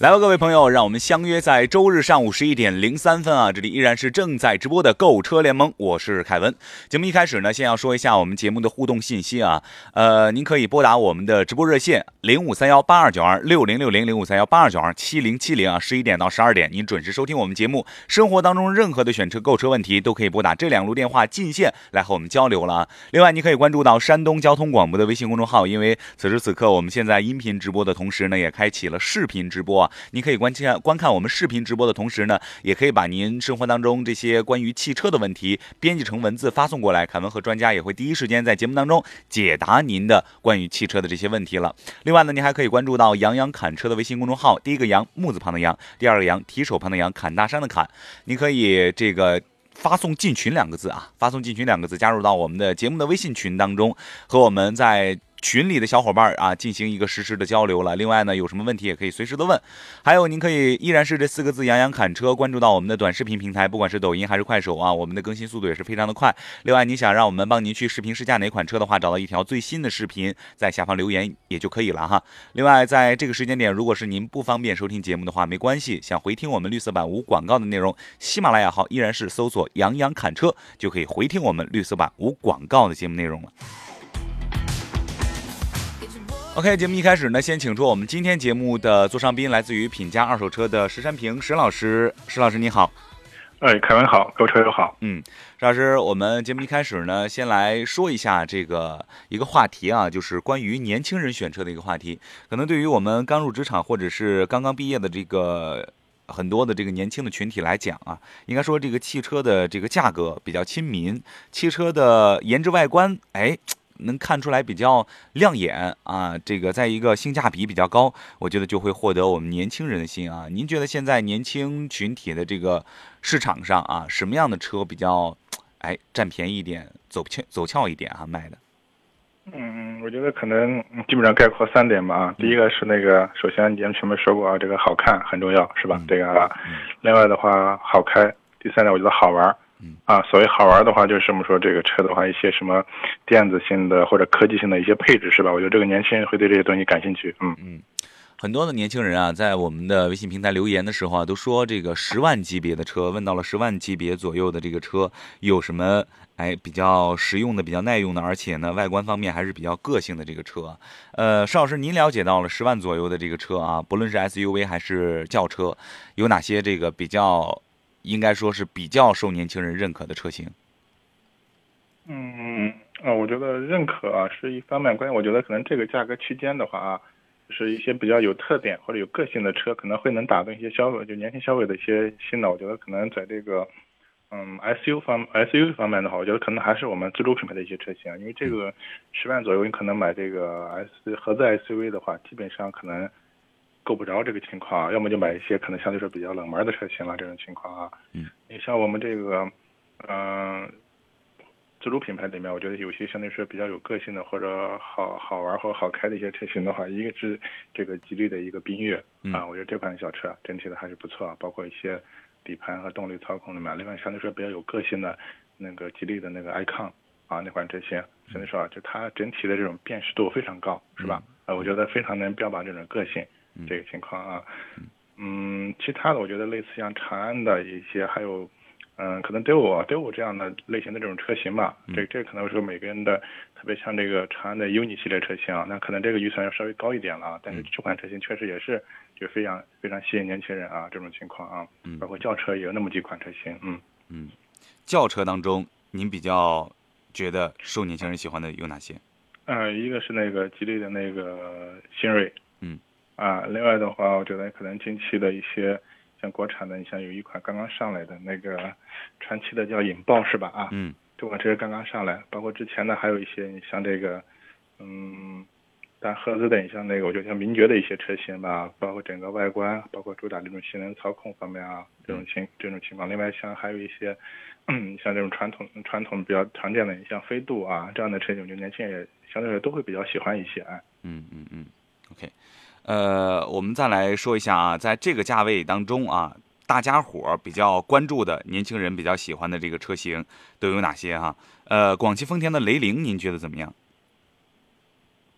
来吧，各位朋友，让我们相约在周日上午十一点零三分啊！这里依然是正在直播的购车联盟，我是凯文。节目一开始呢，先要说一下我们节目的互动信息啊。呃，您可以拨打我们的直播热线零五三幺八二九二六零六零零五三幺八二九二七零七零啊，十一点到十二点，您准时收听我们节目。生活当中任何的选车、购车问题，都可以拨打这两路电话进线来和我们交流了啊。另外，您可以关注到山东交通广播的微信公众号，因为此时此刻我们现在音频直播的同时呢，也开启了视频直播啊。你可以观看观看我们视频直播的同时呢，也可以把您生活当中这些关于汽车的问题编辑成文字发送过来，凯文和专家也会第一时间在节目当中解答您的关于汽车的这些问题了。另外呢，您还可以关注到杨洋侃车的微信公众号，第一个杨木字旁的杨，第二个杨提手旁的杨，侃大山的侃，您可以这个发送进群两个字啊，发送进群两个字，加入到我们的节目的微信群当中，和我们在。群里的小伙伴啊，进行一个实时的交流了。另外呢，有什么问题也可以随时的问。还有，您可以依然是这四个字“杨洋侃车”，关注到我们的短视频平台，不管是抖音还是快手啊，我们的更新速度也是非常的快。另外，你想让我们帮您去视频试驾哪款车的话，找到一条最新的视频，在下方留言也就可以了哈。另外，在这个时间点，如果是您不方便收听节目的话，没关系，想回听我们绿色版无广告的内容，喜马拉雅号依然是搜索“杨洋侃车”就可以回听我们绿色版无广告的节目内容了。OK，节目一开始呢，先请出我们今天节目的座上宾，来自于品家二手车的石山平石老师。石老师你好，哎，凯文好，各位车友好。嗯，石老师，我们节目一开始呢，先来说一下这个一个话题啊，就是关于年轻人选车的一个话题。可能对于我们刚入职场或者是刚刚毕业的这个很多的这个年轻的群体来讲啊，应该说这个汽车的这个价格比较亲民，汽车的颜值外观，哎。能看出来比较亮眼啊，这个在一个性价比比较高，我觉得就会获得我们年轻人的心啊。您觉得现在年轻群体的这个市场上啊，什么样的车比较，哎，占便宜一点，走俏走俏一点啊，卖的？嗯，我觉得可能基本上概括三点吧。第一个是那个，首先节目前面说过啊，这个好看很重要，是吧？这个，另外的话好开。第三点，我觉得好玩。啊，所谓好玩的话，就是我们说这个车的话，一些什么电子性的或者科技性的一些配置，是吧？我觉得这个年轻人会对这些东西感兴趣。嗯嗯，很多的年轻人啊，在我们的微信平台留言的时候啊，都说这个十万级别的车，问到了十万级别左右的这个车有什么哎比较实用的、比较耐用的，而且呢外观方面还是比较个性的这个车。呃，邵老师，您了解到了十万左右的这个车啊，不论是 SUV 还是轿车，有哪些这个比较？应该说是比较受年轻人认可的车型。嗯，啊，我觉得认可啊是一方面，关键我觉得可能这个价格区间的话啊，就是一些比较有特点或者有个性的车，可能会能打动一些消费，就年轻消费的一些心脑。我觉得可能在这个嗯 SU 方 SU 方面的话，我觉得可能还是我们自主品牌的一些车型，因为这个十万左右，你可能买这个 S 合资 SUV 的话，基本上可能。够不着这个情况，要么就买一些可能相对说比较冷门的车型了。这种情况啊，嗯，你像我们这个，嗯，自主品牌里面，我觉得有些相对说比较有个性的或者好好玩或好开的一些车型的话，一个是这个吉利的一个缤越啊，我觉得这款小车整体的还是不错，包括一些底盘和动力操控里面。另外，相对说比较有个性的那个吉利的那个 icon 啊，那款车型，相对说啊，就它整体的这种辨识度非常高，是吧？啊，我觉得非常能标榜这种个性。这个情况啊，嗯，其他的我觉得类似像长安的一些，还有，嗯，可能 d o d o 这样的类型的这种车型吧，这这可能是每个人的，特别像这个长安的 UNI 系列车型啊，那可能这个预算要稍微高一点了，但是这款车型确实也是就非常非常吸引年轻人啊，这种情况啊，包括轿车也有那么几款车型，嗯。嗯，轿车当中您比较觉得受年轻人喜欢的有哪些？嗯，一个是那个吉利的那个新锐，嗯。啊，另外的话，我觉得可能近期的一些像国产的，你像有一款刚刚上来的那个传奇的叫引爆是吧？啊，嗯，这款车刚刚上来，包括之前的还有一些，你像这个，嗯，但合资的，你像那个，我觉得像名爵的一些车型吧，包括整个外观，包括主打这种性能操控方面啊，这种情这种情况。另外像还有一些，嗯，像这种传统传统比较常见的，你像飞度啊这样的车型，我觉得年轻人也相对来说都会比较喜欢一些。啊，嗯嗯嗯，OK，呃，我们再来说一下啊，在这个价位当中啊，大家伙比较关注的年轻人比较喜欢的这个车型都有哪些哈？呃，广汽丰田的雷凌，您觉得怎么样？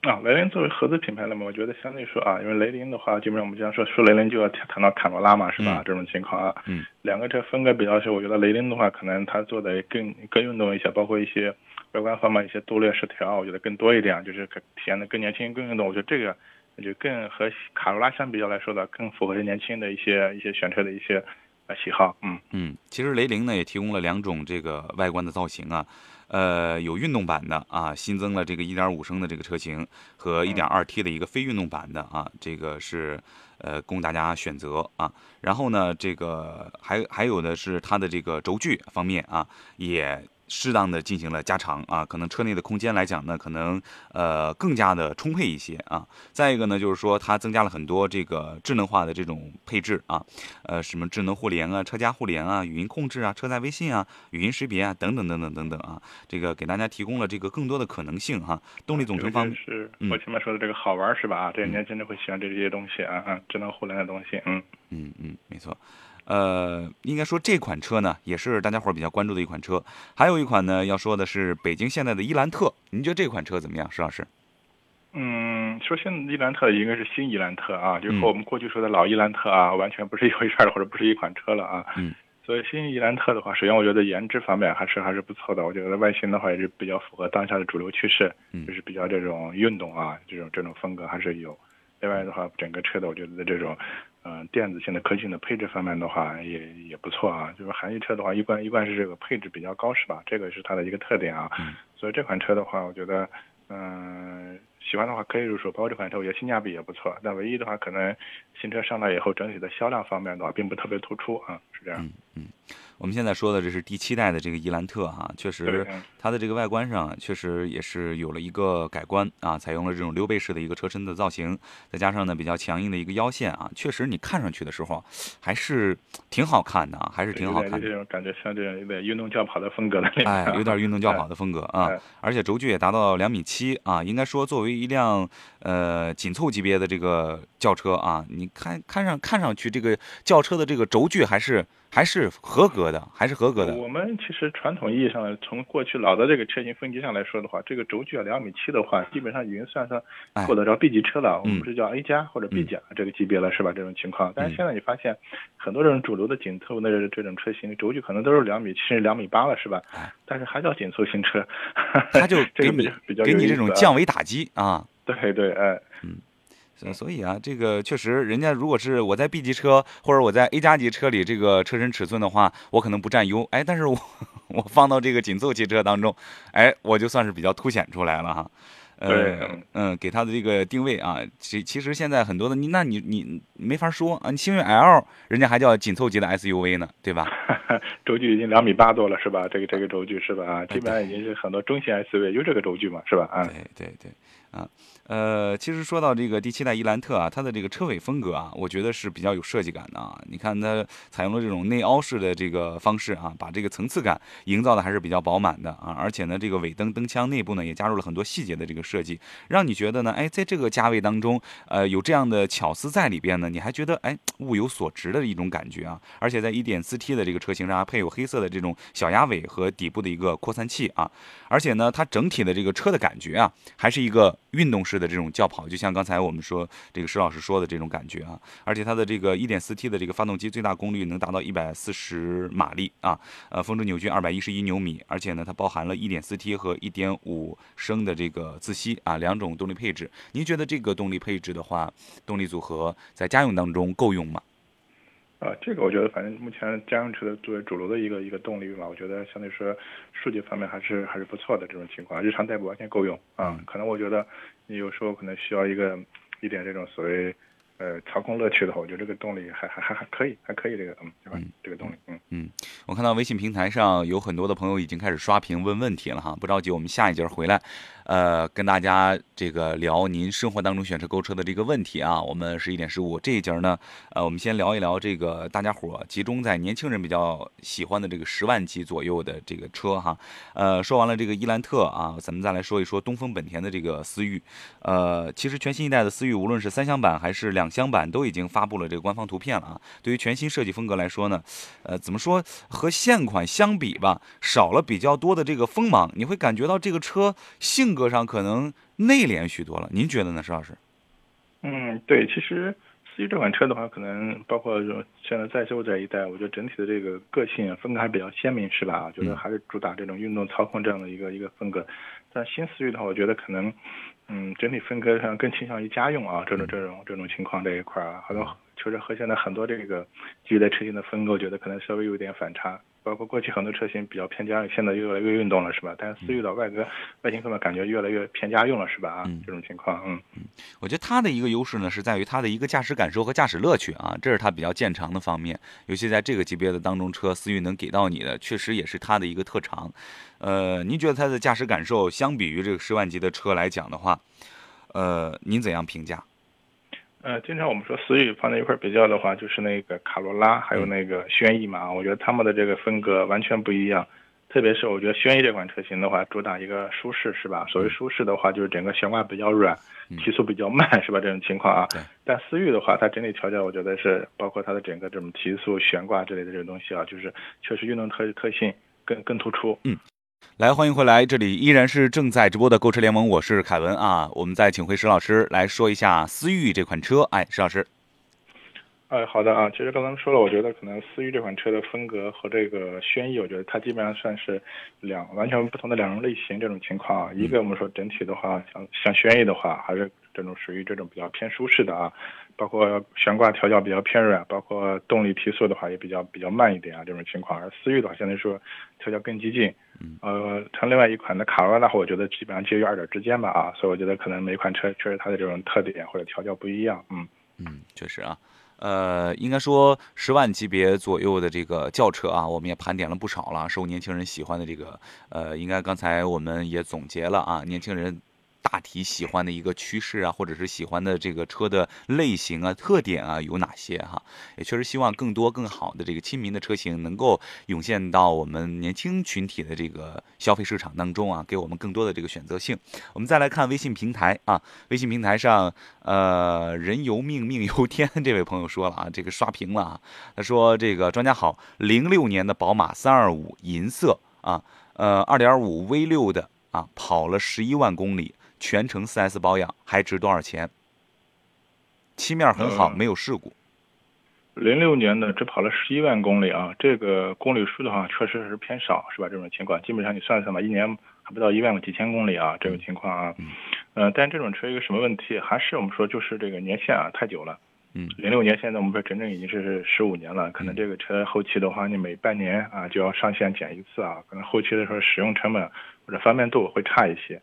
啊，雷凌作为合资品牌了嘛，我觉得相对说啊，因为雷凌的话，基本上我们经常说说雷凌就要谈到卡罗拉嘛，是吧？这种情况啊，嗯，两个车风格比较是，我觉得雷凌的话，可能它做的更更运动一些，包括一些外观方面一些镀铬饰条，我觉得更多一点，就是体现的更年轻、更运动。我觉得这个就更和卡罗拉相比较来说的，更符合年轻的一些一些选车的一些呃喜好。嗯嗯，其实雷凌呢也提供了两种这个外观的造型啊。呃，有运动版的啊，新增了这个1.5升的这个车型和 1.2T 的一个非运动版的啊，这个是呃供大家选择啊。然后呢，这个还还有的是它的这个轴距方面啊，也。适当的进行了加长啊，可能车内的空间来讲呢，可能呃更加的充沛一些啊。再一个呢，就是说它增加了很多这个智能化的这种配置啊，呃什么智能互联啊、车家互联啊、语音控制啊、车载微信啊、语音识别啊等等等等等等啊，这个给大家提供了这个更多的可能性哈。动力总成方面是我前面说的这个好玩是吧？啊，这年轻人会喜欢这些东西啊啊，智能互联的东西，嗯嗯嗯，没错。呃，应该说这款车呢，也是大家伙比较关注的一款车。还有一款呢，要说的是北京现代的伊兰特。您觉得这款车怎么样，石老师？嗯，说现在伊兰特应该是新伊兰特啊，就和我们过去说的老伊兰特啊，完全不是一回事儿，或者不是一款车了啊。嗯。所以新伊兰特的话，首先我觉得颜值方面还是还是不错的。我觉得外形的话也是比较符合当下的主流趋势，就是比较这种运动啊，这种这种风格还是有。另外的话，整个车的我觉得这种。嗯，电子性的、科技的配置方面的话，也也不错啊。就是韩系车的话，一贯一贯是这个配置比较高，是吧？这个是它的一个特点啊。所以这款车的话，我觉得，嗯，喜欢的话可以入手。包括这款车，我觉得性价比也不错。但唯一的话，可能新车上来以后，整体的销量方面的话，并不特别突出啊，是这样。嗯嗯。我们现在说的这是第七代的这个伊兰特哈，确实它的这个外观上确实也是有了一个改观啊，采用了这种溜背式的一个车身的造型，再加上呢比较强硬的一个腰线啊，确实你看上去的时候还是挺好看的啊，还是挺好看的。这种感觉像这种有点运动轿跑的风格的。哎，有点运动轿跑的风格啊，而且轴距也达到两米七啊，应该说作为一辆呃紧凑级别的这个轿车啊，你看看上看上去这个轿车的这个轴距还是。还是合格的，还是合格的。我们其实传统意义上，从过去老的这个车型分级上来说的话，这个轴距啊两米七的话，基本上已经算上够得着 B 级车了。我们不是叫 A 加或者 B 加这个级别了，是吧？这种情况。但是现在你发现，很多这种主流的紧凑的这种车型，轴距可能都是两米七、两米八了，是吧？但是还叫紧凑型车，它就 给你比较给你这种降维打击啊！对对，哎，嗯。所以啊，这个确实，人家如果是我在 B 级车或者我在 A 加级车里，这个车身尺寸的话，我可能不占优。哎，但是我 我放到这个紧凑汽车当中，哎，我就算是比较凸显出来了哈。呃，嗯，给它的这个定位啊，其其实现在很多的你，那你你没法说啊，你星越 L 人家还叫紧凑级的 SUV 呢，对吧？轴距已经两米八多了，是吧？这个这个轴距是吧？啊，基本上已经是很多中型 SUV 就这个轴距嘛，是吧？啊，对对对。啊，呃，其实说到这个第七代伊兰特啊，它的这个车尾风格啊，我觉得是比较有设计感的啊。你看它采用了这种内凹式的这个方式啊，把这个层次感营造的还是比较饱满的啊。而且呢，这个尾灯灯腔内部呢也加入了很多细节的这个设计，让你觉得呢，哎，在这个价位当中，呃，有这样的巧思在里边呢，你还觉得哎物有所值的一种感觉啊。而且在 1.4T 的这个车型上还配有黑色的这种小鸭尾和底部的一个扩散器啊。而且呢，它整体的这个车的感觉啊，还是一个。运动式的这种轿跑，就像刚才我们说这个石老师说的这种感觉啊，而且它的这个 1.4T 的这个发动机最大功率能达到140马力啊，呃，峰值扭矩211牛米，而且呢，它包含了 1.4T 和1.5升的这个自吸啊两种动力配置。您觉得这个动力配置的话，动力组合在家用当中够用吗？啊，这个我觉得，反正目前家用车的作为主流的一个一个动力嘛，我觉得相对说数据方面还是还是不错的这种情况，日常代步完全够用啊。可能我觉得你有时候可能需要一个一点这种所谓呃操控乐趣的话，我觉得这个动力还还还还可以，还可以这个嗯，对吧？这个动力，嗯嗯。我看到微信平台上有很多的朋友已经开始刷屏问问题了哈，不着急，我们下一节回来，呃，跟大家这个聊您生活当中选车购车的这个问题啊。我们十一点十五这一节呢，呃，我们先聊一聊这个大家伙集中在年轻人比较喜欢的这个十万级左右的这个车哈。呃，说完了这个伊兰特啊，咱们再来说一说东风本田的这个思域。呃，其实全新一代的思域，无论是三厢版还是两厢版，都已经发布了这个官方图片了啊。对于全新设计风格来说呢，呃，怎么说和现款相比吧，少了比较多的这个锋芒，你会感觉到这个车性格上可能内敛许多了。您觉得呢，石老师？嗯，对，其实思域这款车的话，可能包括说现在在售这一代，我觉得整体的这个个性风格还比较鲜明，是吧？觉得还是主打这种运动操控这样的一个一个风格。但新思域的话，我觉得可能，嗯，整体风格上更倾向于家用啊，这种这种这种情况这一块啊，很多确实和现在很多这个基于在车型的风格，我觉得可能稍微有点反差。包括过去很多车型比较偏家用，现在越来越运动了，是吧？但是思域的外观外形上面感觉越来越偏家用了，是吧？啊，这种情况，嗯嗯，我觉得它的一个优势呢，是在于它的一个驾驶感受和驾驶乐趣啊，这是它比较见长的方面。尤其在这个级别的当中车，思域能给到你的，确实也是它的一个特长。呃，您觉得它的驾驶感受相比于这个十万级的车来讲的话，呃，您怎样评价？呃，经常我们说思域放在一块比较的话，就是那个卡罗拉，还有那个轩逸嘛。我觉得他们的这个风格完全不一样。特别是我觉得轩逸这款车型的话，主打一个舒适，是吧？所谓舒适的话，就是整个悬挂比较软，提速比较慢，是吧？这种情况啊。但思域的话，它整体调教，我觉得是包括它的整个这种提速、悬挂之类的这种东西啊，就是确实运动特特性更更突出。嗯。来，欢迎回来，这里依然是正在直播的购车联盟，我是凯文啊。我们再请回石老师来说一下思域这款车。哎，石老师，哎，好的啊。其实刚刚说了，我觉得可能思域这款车的风格和这个轩逸，我觉得它基本上算是两完全不同的两种类型这种情况啊。一个我们说整体的话，像像轩逸的话，还是这种属于这种比较偏舒适的啊。包括悬挂调教比较偏软，包括动力提速的话也比较比较慢一点啊，这种情况。而思域的话，相对来说调教更激进。呃，像另外一款的卡罗拉的话，我觉得基本上介于二者之间吧啊，所以我觉得可能每款车确实它的这种特点或者调教不一样。嗯嗯，确实啊。呃，应该说十万级别左右的这个轿车啊，我们也盘点了不少了，受年轻人喜欢的这个呃，应该刚才我们也总结了啊，年轻人。大体喜欢的一个趋势啊，或者是喜欢的这个车的类型啊、特点啊有哪些哈？也确实希望更多更好的这个亲民的车型能够涌现到我们年轻群体的这个消费市场当中啊，给我们更多的这个选择性。我们再来看微信平台啊，微信平台上，呃，人由命，命由天，这位朋友说了啊，这个刷屏了啊，他说这个专家好，零六年的宝马三二五银色啊，呃，二点五 V 六的啊，跑了十一万公里。全程 4S 保养还值多少钱？漆面很好，没有事故。零六年的只跑了十一万公里啊，这个公里数的话确实是偏少，是吧？这种情况基本上你算算吧，一年还不到一万个几千公里啊，这种情况啊。嗯。但这种车一个什么问题？还是我们说就是这个年限啊太久了。嗯。零六年现在我们说整整已经是十五年了，可能这个车后期的话，你每半年啊就要上线检一次啊，可能后期的时候使用成本或者方便度会差一些。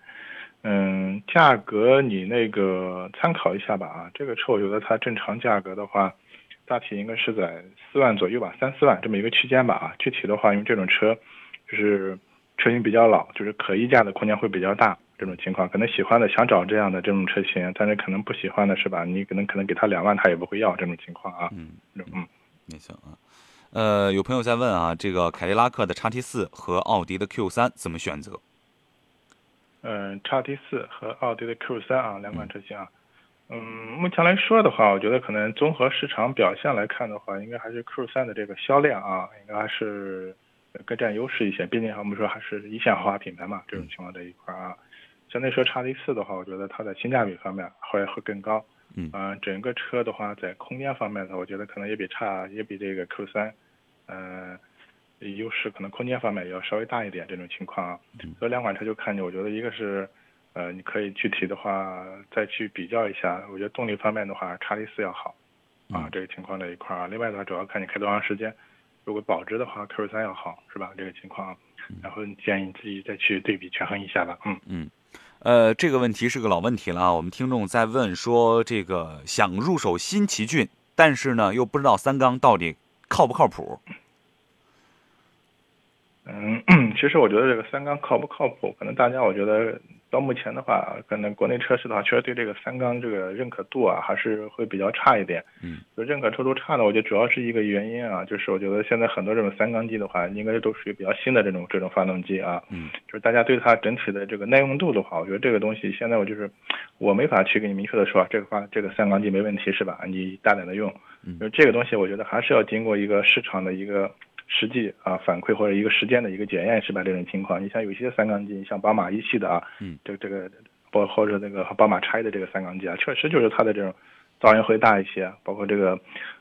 嗯，价格你那个参考一下吧啊，这个车我觉得它正常价格的话，大体应该是在四万左右吧，三四万这么一个区间吧啊。具体的话，因为这种车就是车型比较老，就是可议价的空间会比较大，这种情况可能喜欢的想找这样的这种车型，但是可能不喜欢的是吧？你可能可能给他两万，他也不会要这种情况啊。嗯嗯，没错啊。呃，有朋友在问啊，这个凯迪拉克的叉 T 四和奥迪的 Q 三怎么选择？嗯，叉 T 四和奥迪的 Q 三啊，两款车型啊，嗯，目前来说的话，我觉得可能综合市场表现来看的话，应该还是 Q 三的这个销量啊，应该还是更占优势一些。毕竟我们说还是一线豪华品牌嘛，这种情况这一块啊，相对说叉 T 四的话，我觉得它的性价比方面会会更高。嗯，整个车的话，在空间方面呢，我觉得可能也比差也比这个 Q 三，嗯。优势可能空间方面也要稍微大一点，这种情况啊，所以两款车就看你，我觉得一个是，呃，你可以具体的话再去比较一下，我觉得动力方面的话，叉 T 四要好，啊，这个情况这一块儿啊，另外的话主要看你开多长时间，如果保值的话，Q 三要好，是吧？这个情况，然后建议你自己再去对比权衡一下吧，嗯。嗯，呃，这个问题是个老问题了啊，我们听众在问说，这个想入手新奇骏，但是呢又不知道三缸到底靠不靠谱。嗯，其实我觉得这个三缸靠不靠谱，可能大家我觉得到目前的话，可能国内车市的话，确实对这个三缸这个认可度啊，还是会比较差一点。嗯，就认可程度差呢，我觉得主要是一个原因啊，就是我觉得现在很多这种三缸机的话，应该都属于比较新的这种这种发动机啊。嗯，就是大家对它整体的这个耐用度的话，我觉得这个东西现在我就是我没法去给你明确的说这个发这个三缸机没问题是吧？你大胆的用。嗯，就这个东西，我觉得还是要经过一个市场的一个。实际啊反馈或者一个时间的一个检验是吧？这种情况，你像有些三缸机，像宝马一系的啊，嗯，这这个包或者那个宝马叉的这个三缸机啊，确实就是它的这种噪音会大一些，包括这个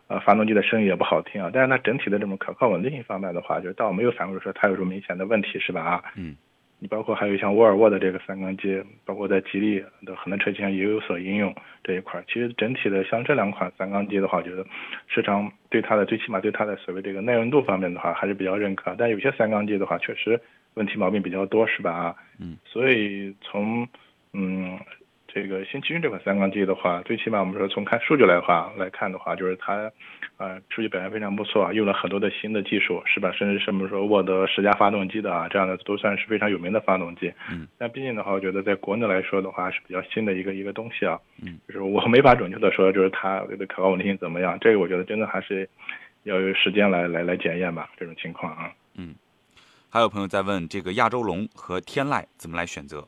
呃发动机的声音也不好听啊。但是它整体的这种可靠稳定性方面的话，就是倒没有反馈说它有什么明显的问题是吧？啊，嗯。你包括还有像沃尔沃的这个三缸机，包括在吉利的很多车型上也有所应用这一块。其实整体的像这两款三缸机的话，我觉得市场对它的最起码对它的所谓这个耐用度方面的话还是比较认可。但有些三缸机的话，确实问题毛病比较多，是吧？啊，嗯。所以从嗯。这个新奇骏这款三缸机的话，最起码我们说从看数据来话来看的话，就是它，呃，数据表现非常不错啊，用了很多的新的技术，是吧？甚至什么说沃德十佳发动机的啊，这样的都算是非常有名的发动机。嗯。但毕竟的话，我觉得在国内来说的话是比较新的一个一个东西啊。嗯。就是我没法准确的说，就是它的可靠稳定性怎么样，这个我觉得真的还是要有时间来来来检验吧，这种情况啊。嗯。还有朋友在问这个亚洲龙和天籁怎么来选择？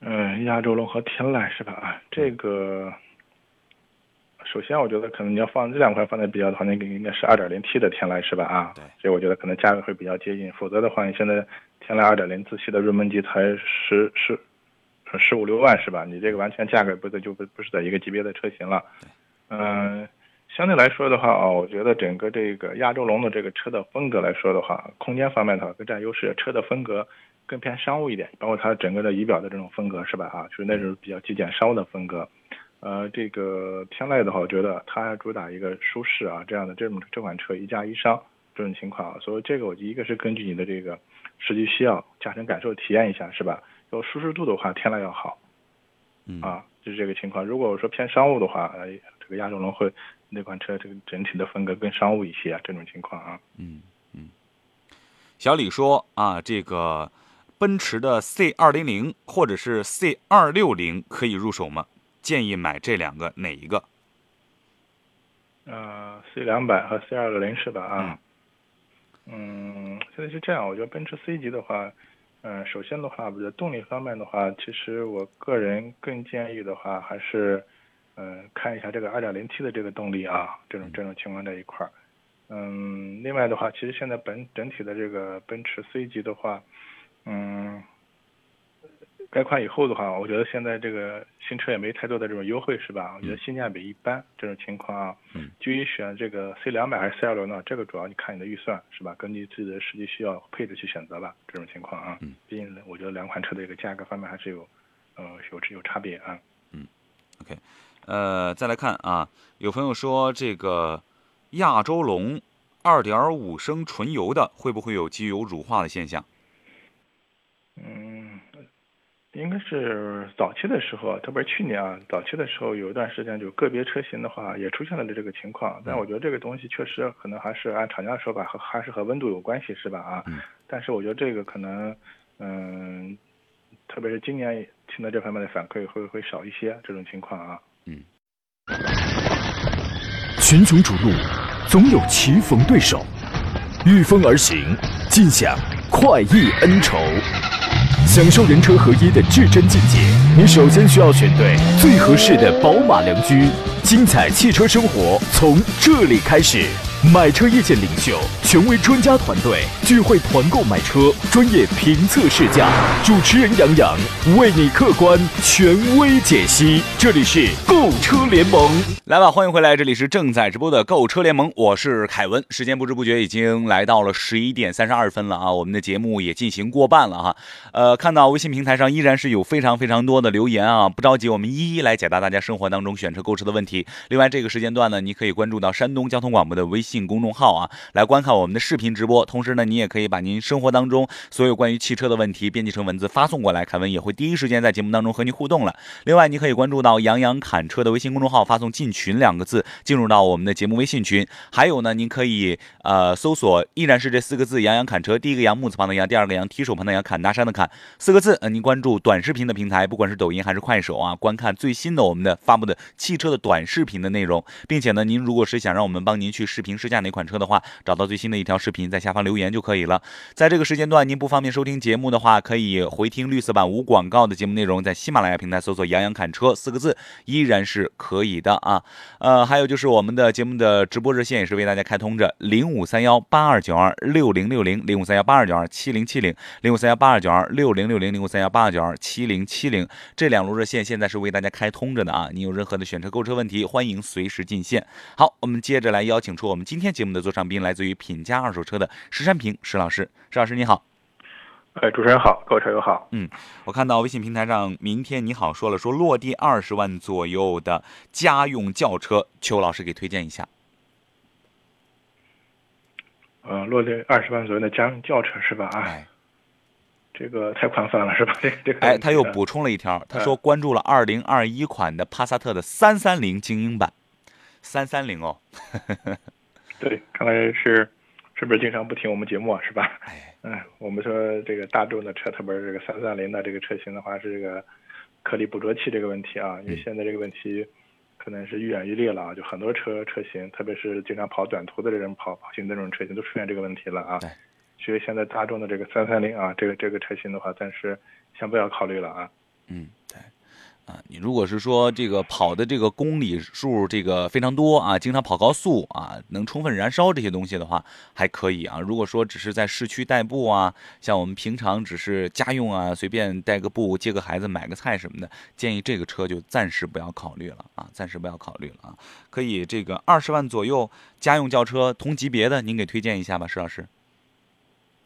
嗯，亚洲龙和天籁是吧？啊，这个首先我觉得可能你要放这两块放在比较的话，那个应该是二点零 T 的天籁是吧？啊，对，所以我觉得可能价格会比较接近。否则的话，你现在天籁二点零自吸的入门级才十十十五六万是吧？你这个完全价格不在就不不是在一个级别的车型了。嗯，相对来说的话啊，我觉得整个这个亚洲龙的这个车的风格来说的话，空间方面的话更占优势，车的风格。更偏商务一点，包括它整个的仪表的这种风格是吧？啊，就是那种比较极简商务的风格。呃，这个天籁的话，我觉得它主打一个舒适啊，这样的这种这款车一加一商这种情况啊。所以这个我一个是根据你的这个实际需要、驾乘感受体验一下是吧？有舒适度的话，天籁要好。嗯啊，就是这个情况。如果我说偏商务的话，呃，这个亚洲龙会那款车这个整体的风格更商务一些，这种情况啊。嗯嗯。小李说啊，这个。奔驰的 C 二零零或者是 C 二六零可以入手吗？建议买这两个哪一个？呃，C 两百和 C 二六零是吧？啊，嗯，现在是这样，我觉得奔驰 C 级的话，嗯，首先的话，我觉得动力方面的话，其实我个人更建议的话，还是，嗯，看一下这个二点零 T 的这个动力啊，这种这种情况这一块儿。嗯，另外的话，其实现在本整体的这个奔驰 C 级的话。嗯，改款以后的话，我觉得现在这个新车也没太多的这种优惠，是吧？我觉得性价比一般，这种情况啊。嗯。至于选这个 C 两百还是 C 二零呢？这个主要你看你的预算，是吧？根据自己的实际需要配置去选择吧，这种情况啊。嗯。毕竟我觉得两款车的一个价格方面还是有，呃，有有差别啊。嗯。OK，呃，再来看啊，有朋友说这个亚洲龙二点五升纯油的会不会有机油乳化的现象？嗯，应该是早期的时候，特别是去年啊，早期的时候有一段时间，就个别车型的话也出现了这个情况。但我觉得这个东西确实可能还是按厂家的说法，和还是和温度有关系，是吧？啊，但是我觉得这个可能，嗯，特别是今年听到这方面的反馈会会少一些这种情况啊。嗯，群雄逐鹿，总有棋逢对手，御风而行，尽享快意恩仇。享受人车合一的至臻境界，你首先需要选对最合适的宝马良驹。精彩汽车生活从这里开始。买车意见领袖，权威专家团队聚会团购买车，专业评测试驾，主持人杨洋为你客观权威解析。这里是购车联盟，来吧，欢迎回来，这里是正在直播的购车联盟，我是凯文。时间不知不觉已经来到了十一点三十二分了啊，我们的节目也进行过半了哈。呃，看到微信平台上依然是有非常非常多的留言啊，不着急，我们一一来解答大家生活当中选车购车的问题。另外，这个时间段呢，你可以关注到山东交通广播的微信。信公众号啊，来观看我们的视频直播。同时呢，您也可以把您生活当中所有关于汽车的问题编辑成文字发送过来，凯文也会第一时间在节目当中和您互动了。另外，您可以关注到杨洋侃车的微信公众号，发送“进群”两个字，进入到我们的节目微信群。还有呢，您可以呃搜索依然是这四个字“杨洋侃车”，第一个杨木字旁的杨，第二个杨提手旁的杨，侃大山的侃，四个字。呃，您关注短视频的平台，不管是抖音还是快手啊，观看最新的我们的发布的汽车的短视频的内容，并且呢，您如果是想让我们帮您去视频试驾哪款车的话，找到最新的一条视频，在下方留言就可以了。在这个时间段您不方便收听节目的话，可以回听绿色版无广告的节目内容，在喜马拉雅平台搜索“杨洋侃车”四个字，依然是可以的啊。呃，还有就是我们的节目的直播热线也是为大家开通着，零五三幺八二九二六零六零，零五三幺八二九二七零七零，零五三幺八二九二六零六零，零五三幺八二九二七零七零，这两路热线现在是为大家开通着的啊。你有任何的选车购车问题，欢迎随时进线。好，我们接着来邀请出我们今天节目的座上宾，来自于品家二手车的石山平石老师。石老师你好，哎，主持人好，各位车友好。嗯，我看到微信平台上明天你好说了，说落地二十万左右的家用轿车，邱老师给推荐一下。呃，落地二十万左右的家用轿车是吧？哎，这个太宽泛了是吧？这 这个哎，他又补充了一条，他说关注了二零二一款的帕萨特的三三零精英版，三三零哦。对，看来是是不是经常不听我们节目啊？是吧？哎，嗯，我们说这个大众的车，特别是这个三三零的这个车型的话，是这个颗粒捕捉器这个问题啊，因为现在这个问题可能是愈演愈烈了啊，就很多车车型，特别是经常跑短途的这种跑跑行的这种车型，都出现这个问题了啊。对。所以现在大众的这个三三零啊，这个这个车型的话，暂时先不要考虑了啊。嗯，对。啊，你如果是说这个跑的这个公里数这个非常多啊，经常跑高速啊，能充分燃烧这些东西的话，还可以啊。如果说只是在市区代步啊，像我们平常只是家用啊，随便带个步、接个孩子、买个菜什么的，建议这个车就暂时不要考虑了啊，暂时不要考虑了啊。可以这个二十万左右家用轿车同级别的，您给推荐一下吧，石老师。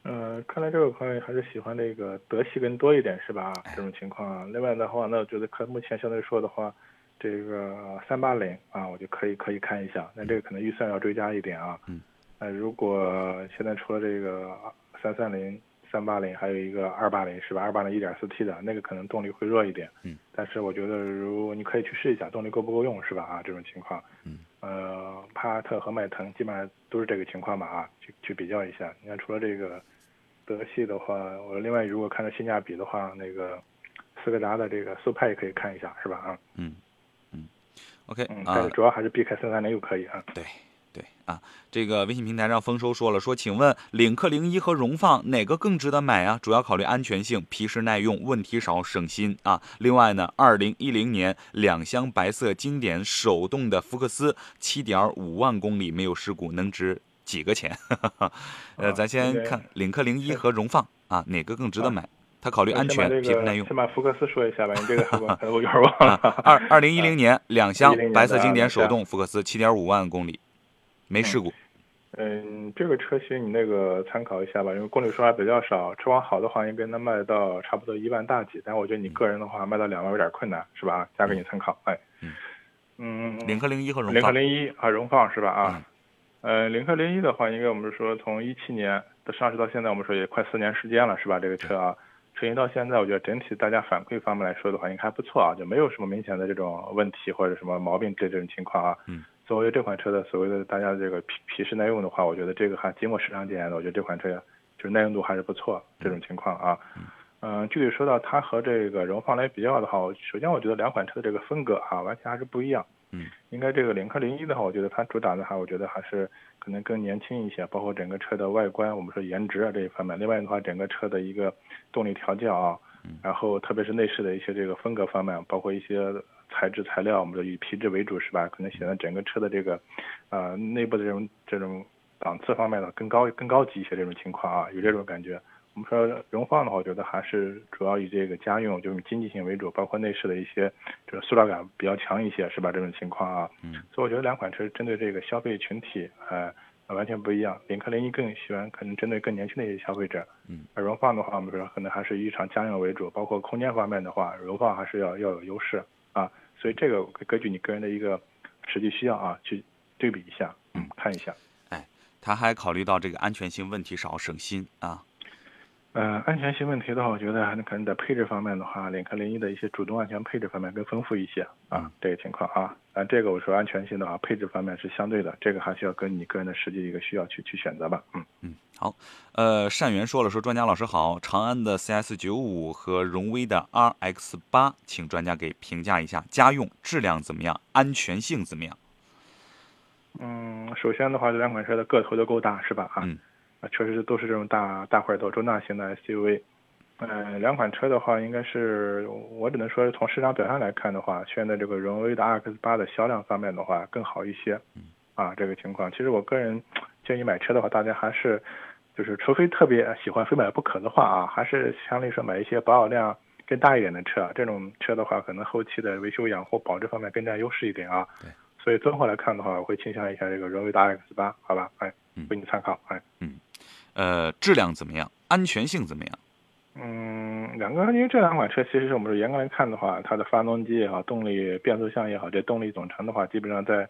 呃，看来这个朋友还是喜欢这个德系更多一点是吧？这种情况啊。另外的话，那我觉得可目前相对来说的话，这个三八零啊，我就可以可以看一下。那这个可能预算要追加一点啊。嗯。呃，如果现在除了这个三三零、三八零，还有一个二八零是吧？二八零一点四 T 的那个可能动力会弱一点。嗯。但是我觉得，如你可以去试一下，动力够不够用是吧？啊，这种情况。嗯。呃，帕萨特和迈腾基本上都是这个情况吧？啊，去去比较一下。你看，除了这个。德系的话，我另外如果看到性价比的话，那个斯柯达的这个速派也可以看一下，是吧？啊，嗯嗯，OK，嗯，但是主要还是避开三三零又可以啊。对对啊，这个微信平台上丰收说了，说请问领克零一和荣放哪个更值得买啊？主要考虑安全性、皮实耐用、问题少、省心啊。另外呢，二零一零年两厢白色经典手动的福克斯，七点五万公里没有事故，能值？几个钱？呃，咱先看领克零一和荣放啊，哪个更值得买？他考虑安全、皮实耐用。先把福克斯说一下吧，你这个我有点 忘了。二二零一零年两厢白色经典手动福克斯，七点五万公里，没事故。嗯，这个车型你那个参考一下吧，因为公里数还比较少，车况好的话应该能卖到差不多一万大几，但我觉得你个人的话卖到两万有点困难，是吧？价格你参考。哎，嗯，领克零一和荣领克零一啊，荣放是吧？啊。呃，领克零一的话，应该我们说从一七年的上市到现在，我们说也快四年时间了，是吧？这个车啊，车型到现在，我觉得整体大家反馈方面来说的话，应该还不错啊，就没有什么明显的这种问题或者什么毛病这这种情况啊。嗯。作为这款车的所谓的大家这个皮皮实耐用的话，我觉得这个还经过市场检验的，我觉得这款车就是耐用度还是不错这种情况啊。嗯。嗯，具体说到它和这个荣放来比较的话，首先我觉得两款车的这个风格啊，完全还是不一样。嗯，应该这个领克零一的话，我觉得它主打的话，我觉得还是可能更年轻一些，包括整个车的外观，我们说颜值啊这一方面。另外的话，整个车的一个动力调教啊，然后特别是内饰的一些这个风格方面，包括一些材质材料，我们说以皮质为主是吧？可能显得整个车的这个，呃，内部的这种这种档次方面的更高更高级一些这种情况啊，有这种感觉。我们说荣放的话，我觉得还是主要以这个家用，就是经济性为主，包括内饰的一些这个塑料感比较强一些，是吧？这种情况啊，嗯，所以我觉得两款车针对这个消费群体，呃，完全不一样。领克零一更喜欢可能针对更年轻的一些消费者，嗯，而荣放的话，我们说可能还是以场家用为主，包括空间方面的话，荣放还是要要有优势啊。所以这个根据你个人的一个实际需要啊，去对比一下，嗯，看一下。哎，他还考虑到这个安全性问题少，省心啊。呃，安全性问题的话，我觉得还可能在配置方面的话，领克零一的一些主动安全配置方面更丰富一些啊，这个情况啊。但，这个我说安全性的话，配置方面是相对的，这个还需要跟你个人的实际一个需要去去选择吧。嗯嗯，好。呃，善缘说了说，专家老师好，长安的 CS 九五和荣威的 RX 八，请专家给评价一下，家用质量怎么样，安全性怎么样？嗯，首先的话，这两款车的个头都够大，是吧？啊。嗯。确实是都是这种大大块头中大型的 SUV，嗯，两款车的话，应该是我只能说从市场表现来看的话，现在这个荣威的 RX 八的销量方面的话更好一些，啊，这个情况，其实我个人建议买车的话，大家还是就是除非特别喜欢非买不可的话啊，还是相对说买一些保有量更大一点的车，这种车的话，可能后期的维修养护保值方面更占优势一点啊。对，所以综合来看的话，我会倾向一下这个荣威的 RX 八，好吧？哎，为你参考，哎，嗯。呃，质量怎么样？安全性怎么样？嗯，两个，因为这两款车其实是我们说严格来看的话，它的发动机也好，动力变速箱也好，这动力总成的话，基本上在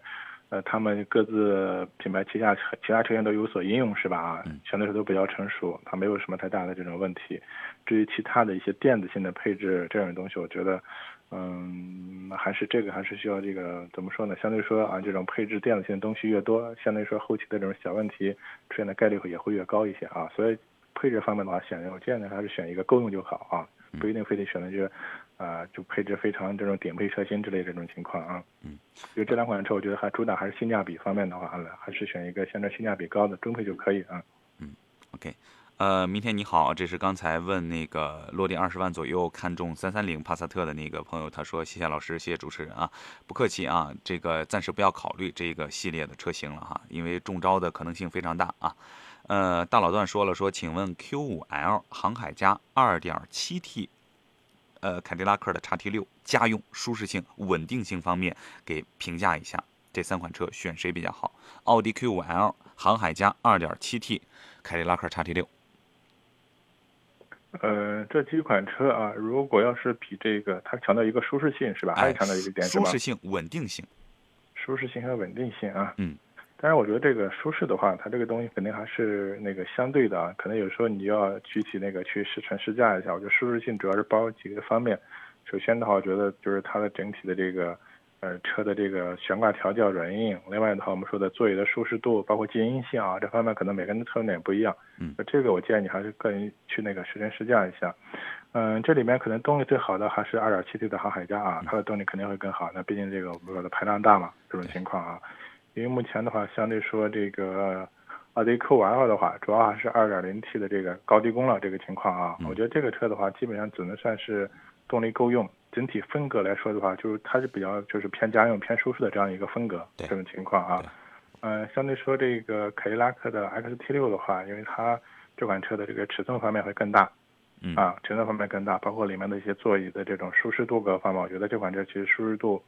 呃他们各自品牌旗下其他车型都有所应用，是吧？啊，相对来说都比较成熟，它没有什么太大的这种问题。至于其他的一些电子性的配置这样的东西，我觉得。嗯，还是这个还是需要这个怎么说呢？相对说啊，这种配置电子性的东西越多，相对说后期的这种小问题出现的概率会也会越高一些啊。所以配置方面的话，选我建议还是选一个够用就好啊，不一定非得选择就啊就配置非常这种顶配车型之类这种情况啊。嗯，因为这两款车我觉得还主打还是性价比方面的话，还是选一个相对性价比高的中配就可以啊。嗯，OK。呃，明天你好，这是刚才问那个落地二十万左右看中三三零帕萨特的那个朋友，他说谢谢老师，谢谢主持人啊，不客气啊，这个暂时不要考虑这个系列的车型了哈，因为中招的可能性非常大啊。呃，大老段说了说，请问 Q 五 L 航海家二点七 T，呃，凯迪拉克的叉 T 六家用舒适性、稳定性方面给评价一下，这三款车选谁比较好？奥迪 Q 五 L、航海家二点七 T、凯迪拉克叉 T 六。呃，这几款车啊，如果要是比这个，它强调一个舒适性是吧？还强调一个？舒适性、稳定性。舒适性和稳定性啊。嗯。但是我觉得这个舒适的话，它这个东西肯定还是那个相对的啊。可能有时候你要具体那个去试乘试驾一下。我觉得舒适性主要是包几个方面。首先的话，我觉得就是它的整体的这个。呃，车的这个悬挂调教软硬，另外的话，我们说的座椅的舒适度，包括静音性啊，这方面可能每个人的特点不一样。嗯，这个我建议你还是个人去那个试乘试驾一下。嗯，这里面可能动力最好的还是 2.7T 的航海家啊，它的动力肯定会更好。那毕竟这个我们说的排量大嘛，这种情况啊。因为目前的话，相对说这个奥迪 Q5L 的话，主要还是 2.0T 的这个高低功了这个情况啊。我觉得这个车的话，基本上只能算是动力够用。整体风格来说的话，就是它是比较就是偏家用、偏舒适的这样一个风格，这种情况啊。呃，相对说这个凯迪拉克的 XT6 的话，因为它这款车的这个尺寸方面会更大，啊，尺寸方面更大，包括里面的一些座椅的这种舒适度各方面，我觉得这款车其实舒适度，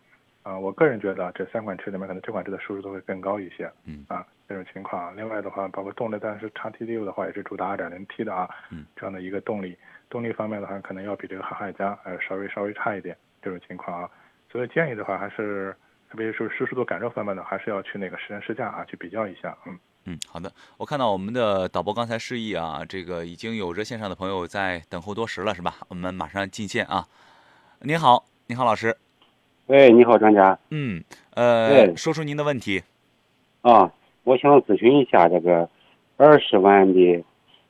啊，我个人觉得这三款车里面可能这款车的舒适度会更高一些，嗯，啊，这种情况。另外的话，包括动力，但是叉 T 六的话也是主打 2.0T 的啊，嗯，这样的一个动力。动力方面的话，可能要比这个航海家呃稍微稍微差一点这种情况啊，所以建议的话还是，特别是舒适度感受方面的，还是要去那个试乘试驾啊，去比较一下，嗯嗯，好的，我看到我们的导播刚才示意啊，这个已经有热线上的朋友在等候多时了，是吧？我们马上进线啊。您好，您好，老师。喂，你好，专家。嗯，呃，说出您的问题。啊，我想咨询一下这个二十万的，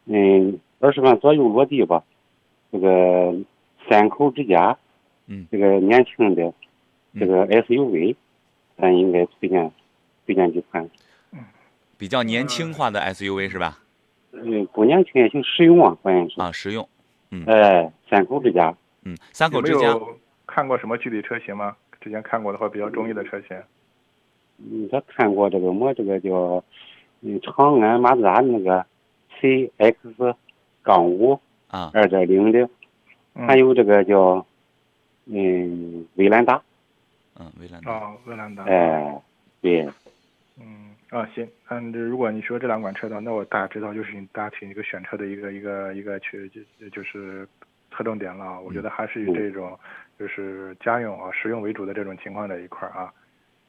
嗯，二十万左右落地吧。这个三口之家，嗯，这个年轻的这个 SUV，咱应该推荐推荐几款？嗯，比较年轻化的 SUV 是吧？嗯，不年轻也行，实用啊，关键是啊，实用。嗯，哎，三口之家，嗯，三口之家，看过什么具体车型吗？之前看过的话，比较中意的车型。嗯，他看过这个么？这个叫嗯长安马自达那个 CX 杠五。啊，二点零的，还有这个叫，嗯，威兰达，嗯，威兰达，哦，威兰达，哎，对，嗯，啊，行，嗯，如果你说这两款车的，那我大家知道就是你大体一个选车的一个一个一个去就就是侧重点了。我觉得还是以这种就是家用啊实用为主的这种情况这一块儿啊。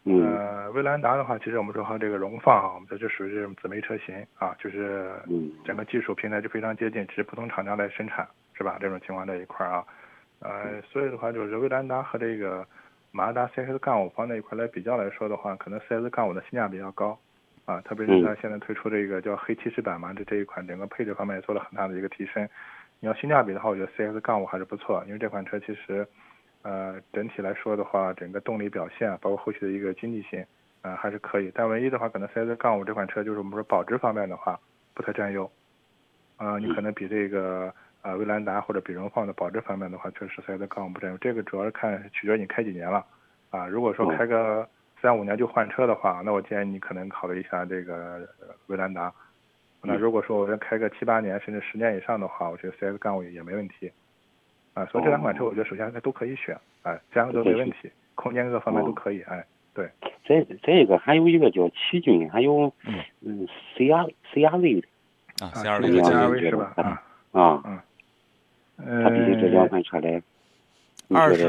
嗯呃，威兰达的话，其实我们说和这个荣放啊，我们这就属于这种姊妹车型啊，就是嗯整个技术平台就非常接近，只是不同厂家来生产，是吧？这种情况这一块儿啊，呃，所以的话就是威兰达和这个马自达 CX 杠五方那一块来比较来说的话，可能 CX 杠五的性价比较高啊，特别是它现在推出这个叫黑骑士版嘛，这这一款整个配置方面也做了很大的一个提升。你要性价比的话，我觉得 CX 杠五还是不错，因为这款车其实。呃，整体来说的话，整个动力表现，包括后续的一个经济性，呃，还是可以。但唯一的话，可能 CS 杠五这款车就是我们说保值方面的话，不太占优。啊，你可能比这个呃威兰达或者比荣放的保值方面的话，确实 CS 杠五不占优。这个主要是看取决于你开几年了。啊，如果说开个三五年就换车的话，那我建议你可能考虑一下这个威兰达。那如果说我要开个七八年甚至十年以上的话，我觉得 CS 杠五也没问题。啊，所以这两款车我觉得首先它都可以选，哎，这样都没问题，空间各方面都可以，哎，对。这这个还有一个叫奇骏，还有嗯 C R C R V 的啊，C R 的 V，C 的 R V 是吧？啊啊，嗯，它比这两款车来，二十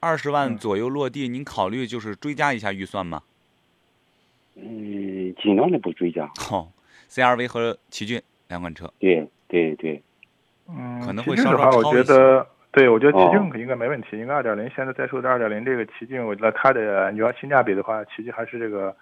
二十嗯万左右落地，您考虑就是追加一下预算吗？嗯，尽量的不追加。哦，C R V 和奇骏两款车。对对对。嗯，可能会奇骏的话，我觉得，对我觉得奇骏应该没问题，应该二点零。现在在售的二点零这个奇骏，我觉得它的你要性价比的话，奇骏还是这个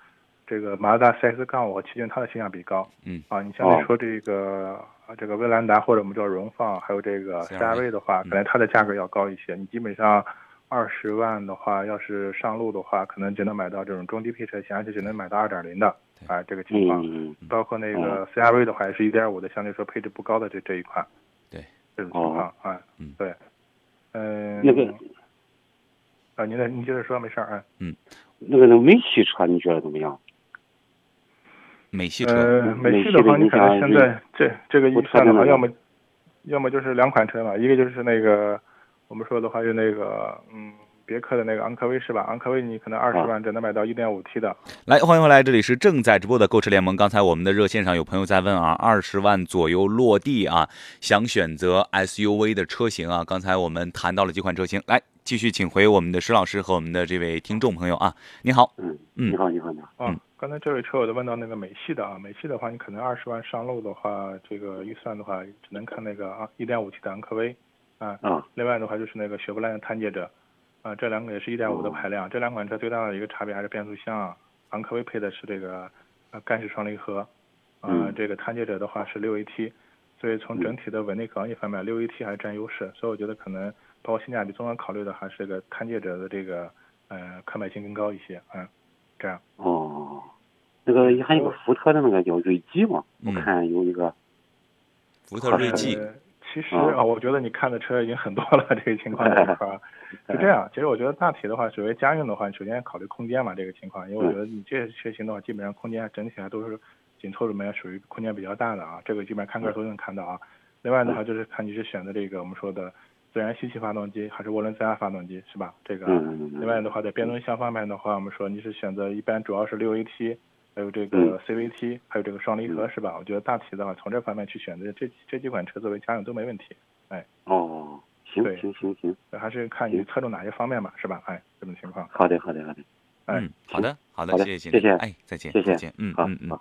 这个马自达 CX 杠五和奇骏它的性价比高。嗯啊，你像你说这个这个威兰达或者我们叫荣放，还有这个 CRV 的话，可能它的价格要高一些。你基本上二十万的话，要是上路的话，可能只能买到这种中低配车型，而且只能买到二点零的。啊，这个情况，包括那个 CRV 的话，也是一点五的，相对说配置不高的这这一款。对，这种情况啊，嗯，对，嗯，那个，啊，您再您接着说，没事儿啊。嗯，那个那美系车你觉得怎么样？美系车，呃，美系的话，你可能现在这这个预算的话，要么要么就是两款车嘛，一个就是那个我们说的话，就那个嗯。别克的那个昂科威是吧？昂科威你可能二十万只能买到一点五 T 的。来，欢迎回来，这里是正在直播的购车联盟。刚才我们的热线上有朋友在问啊，二十万左右落地啊，想选择 SUV 的车型啊。刚才我们谈到了几款车型，来继续请回我们的石老师和我们的这位听众朋友啊。你好，嗯嗯，你好你好你好。啊，刚才这位车友的问到那个美系的啊，美系的话，你可能二十万上路的话，这个预算的话，只能看那个啊一点五 T 的昂科威啊。啊。另外的话就是那个雪佛兰的探界者。啊，这两个也是一点五的排量，这两款车最大的一个差别还是变速箱，昂科威配的是这个呃干式双离合，啊，这个探界者的话是六 AT，所以从整体的稳定抗逆方面，六 AT 还是占优势，所以我觉得可能包括性价比综合考虑的，还是这个探界者的这个呃可买性更高一些，嗯，这样。哦，那个还有个福特的那个叫锐际嘛，我看有一个。福特锐际。其实啊，我觉得你看的车已经很多了，这个情况这一块是这样。其实我觉得大体的话，作为家用的话，首先考虑空间嘛，这个情况，因为我觉得你这些车型的话，基本上空间整体还都是紧凑里面属于空间比较大的啊，这个基本上看个都能看到啊。另外的话，就是看你是选择这个我们说的自然吸气发动机还是涡轮增压发动机，是吧？这个。另外的话，在变速箱方面的话，我们说你是选择一般主要是六 AT。还有这个 CVT，还有这个双离合是吧？我觉得大体的话，从这方面去选择这这几款车作为家用都没问题。哎，哦，行行行行，还是看你侧重哪些方面吧，是吧？哎，这种情况。好的，好的，好的。嗯，好的，好的，谢谢，谢谢，哎，再见，谢谢，再见，嗯嗯嗯，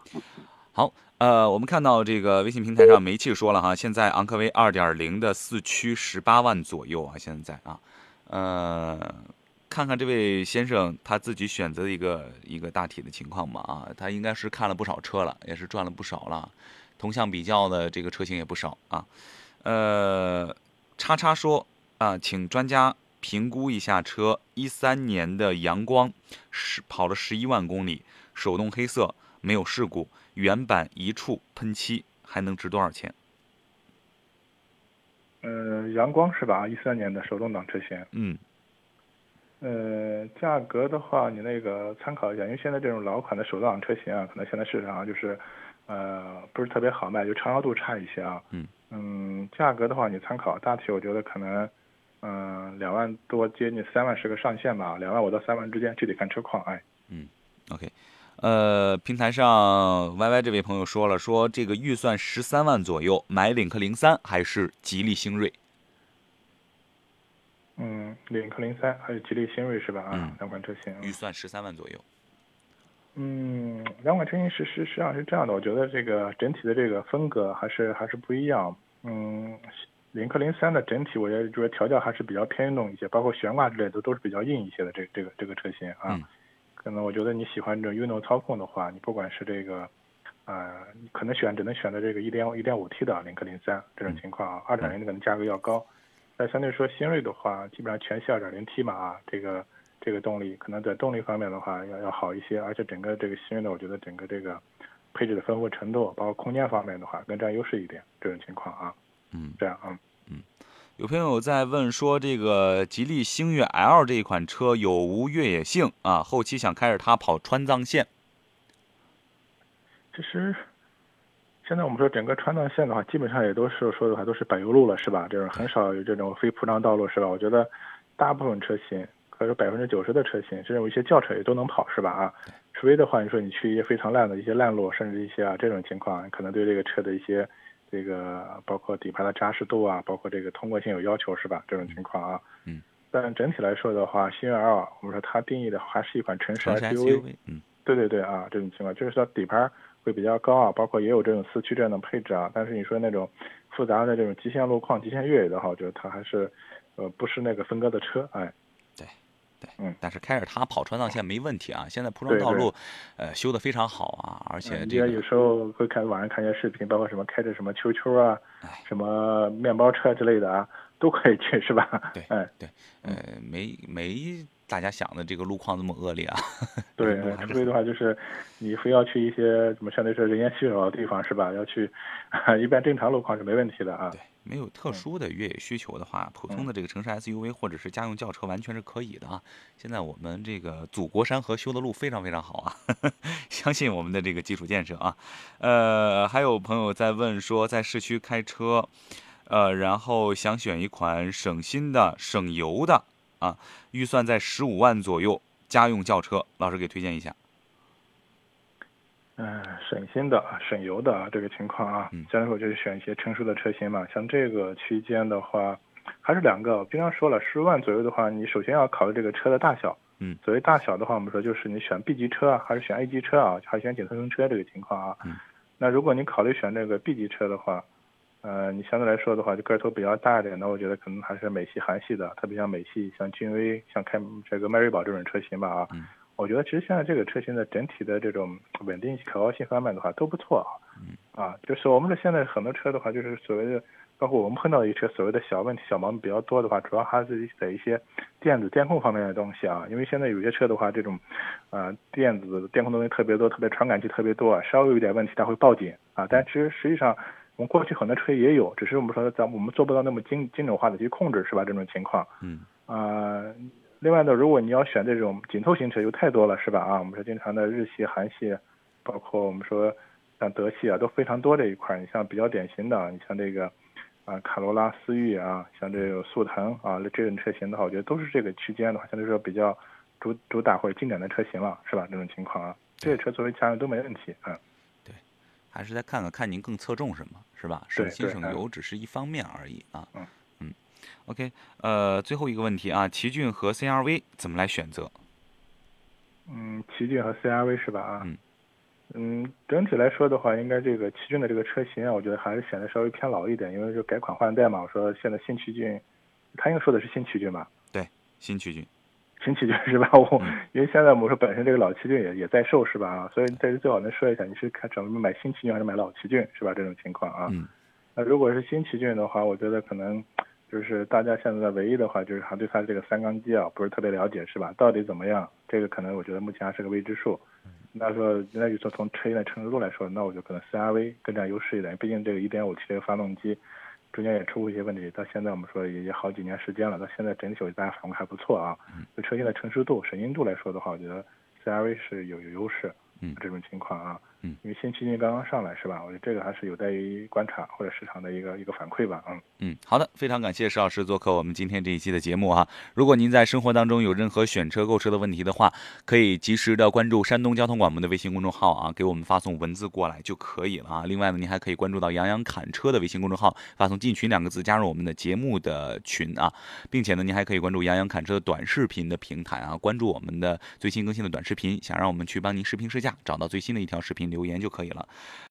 好，呃，我们看到这个微信平台上煤气说了哈，现在昂科威二点零的四驱十八万左右啊，现在啊，呃。看看这位先生他自己选择的一个一个大体的情况吧啊，他应该是看了不少车了，也是赚了不少了，同向比较的这个车型也不少啊。呃，叉叉说啊，请专家评估一下车，一三年的阳光，十跑了十一万公里，手动黑色，没有事故，原版一处喷漆，还能值多少钱？呃，阳光是吧？一三年的手动挡车型。嗯。呃，价格的话，你那个参考一下，因为现在这种老款的手动挡车型啊，可能现在市场上就是，呃，不是特别好卖，就畅销度差一些啊。嗯。嗯，价格的话，你参考大体，我觉得可能，嗯，两万多，接近三万是个上限吧，两万五到三万之间，具体看车况。哎。嗯，OK，呃，平台上 YY 这位朋友说了，说这个预算十三万左右，买领克零三还是吉利星瑞？嗯，领克零三还有吉利星瑞是吧？啊，两款车型，预算十三万左右。嗯，两款车型是是实际上是这样的，我觉得这个整体的这个风格还是还是不一样。嗯，领克零三的整体，我觉得就是调教还是比较偏运动一些，包括悬挂之类的都是比较硬一些的这这个这个车型啊。嗯可能我觉得你喜欢这种运动操控的话，你不管是这个，呃，你可能选只能选择这个一点一点五 T 的领克零三这种情况啊，二点零的可能价格要高。但相对说新锐的话，基本上全系二点零 T 嘛啊，这个这个动力可能在动力方面的话要要好一些，而且整个这个新锐的，我觉得整个这个配置的丰富程度，包括空间方面的话更占优势一点，这种情况啊，嗯，这样啊。嗯有朋友在问说，这个吉利星越 L 这一款车有无越野性啊？后期想开着它跑川藏线。其实，现在我们说整个川藏线的话，基本上也都是说的话都是柏油路了，是吧？这种很少有这种非铺装道路，是吧？我觉得大部分车型，可以说百分之九十的车型，甚至有一些轿车也都能跑，是吧？啊，除非的话，你说你去一些非常烂的一些烂路，甚至一些啊这种情况，可能对这个车的一些这个包括底盘的扎实度啊，包括这个通过性有要求，是吧？这种情况啊，嗯。但整体来说的话，星越 L 我们说它定义的还是一款城市城市 SUV，嗯，对对对啊，这种情况就是说底盘会比较高啊，包括也有这种四驱这样的配置啊。但是你说那种复杂的这种极限路况、极限越野的话，我觉得它还是呃不是那个分割的车，哎，对，嗯，但是开着它跑川藏线没问题啊。现在铺装对对道路，呃，修的非常好啊，而且嗯这个也有时候会看网上看一些视频，包括什么开着什么秋秋啊哎，什么面包车之类的啊，都可以去，是吧？对 哎，呃没没大家想的这个路况这么恶劣啊。对 除非 的话就是你非要去一些什么相对说人烟稀少的地方，是吧？要去，一般正常路况是没问题的啊。对，没有特殊的越野需求的话，普通的这个城市 SUV 或者是家用轿车完全是可以的啊。现在我们这个祖国山河修的路非常非常好啊，相信我们的这个基础建设啊。呃，还有朋友在问说，在市区开车，呃，然后想选一款省心的、省油的啊，预算在十五万左右，家用轿车，老师给推荐一下。嗯，省心的、省油的啊这个情况啊嗯，相对说就是选一些成熟的车型嘛。像这个区间的话，还是两个。我经常说了，十万左右的话，你首先要考虑这个车的大小。嗯，所谓大小的话，我们说就是你选 B 级车啊，还是选 A 级车啊，还是选紧凑型车这个情况啊。嗯，那如果你考虑选这个 B 级车的话，呃，你相对来说的话，就个头比较大一点的，我觉得可能还是美系、韩系的，特别像美系，像君威、像开这个迈锐宝这种车型吧啊。嗯我觉得其实现在这个车型的整体的这种稳定性、可靠性方面的话都不错啊。嗯啊，就是我们的现在很多车的话，就是所谓的，包括我们碰到一些车所谓的小问题、小毛病比较多的话，主要还是在一些电子电控方面的东西啊。因为现在有些车的话，这种，呃，电子电控东西特别多，特别传感器特别多啊，稍微有点问题它会报警啊。但其实实际上，我们过去很多车也有，只是我们说咱我们做不到那么精精准化的去控制，是吧？这种情况。嗯啊、另外呢，如果你要选这种紧凑型车，又太多了，是吧？啊，我们说经常的日系、韩系，包括我们说像德系啊，都非常多这一块。你像比较典型的，你像这个啊卡罗拉、思域啊，像这个速腾啊这种车型的话，我觉得都是这个区间的话，相对说比较主主打或者经典的车型了，是吧？这种情况啊，这些车作为家用都没问题啊。还是再看看看您更侧重什么，是吧？省心省油只是一方面而已啊。嗯嗯，OK，呃，最后一个问题啊，奇骏和 CRV 怎么来选择？嗯，奇骏和 CRV 是吧？啊，嗯嗯，整体来说的话，应该这个奇骏的这个车型啊，我觉得还是显得稍微偏老一点，因为就改款换代嘛。我说现在新奇骏，他应该说的是新奇骏吧？对新奇骏，新奇骏是吧？我嗯 因为现在我们说本身这个老奇骏也也在售是吧？啊，所以这是最好能说一下，你是看准备买新奇骏还是买老奇骏是吧？这种情况啊。嗯那如果是新奇骏的话，我觉得可能就是大家现在唯一的话，就是还对它这个三缸机啊不是特别了解，是吧？到底怎么样？这个可能我觉得目前还是个未知数。那说那就说从车型的成熟度来说，那我就可能 CRV 更占优势一点，毕竟这个 1.5T 这个发动机中间也出过一些问题，到现在我们说也也好几年时间了，到现在整体我觉得大家反馈还不错啊。就车型的成熟度、省心度来说的话，我觉得 CRV 是有有优势。嗯这种情况啊，嗯，因为新奇骏刚刚上来是吧？我觉得这个还是有待于观察或者市场的一个一个反馈吧。嗯嗯，好的，非常感谢石老师做客我们今天这一期的节目哈。如果您在生活当中有任何选车购车的问题的话，可以及时的关注山东交通广播的微信公众号啊，给我们发送文字过来就可以了啊。另外呢，您还可以关注到杨洋侃车的微信公众号，发送进群两个字加入我们的节目的群啊，并且呢，您还可以关注杨洋侃车的短视频的平台啊，关注我们的最新更新的短视频，想让我们去帮您视频试驾，找到最新的一条视频留言就可以了。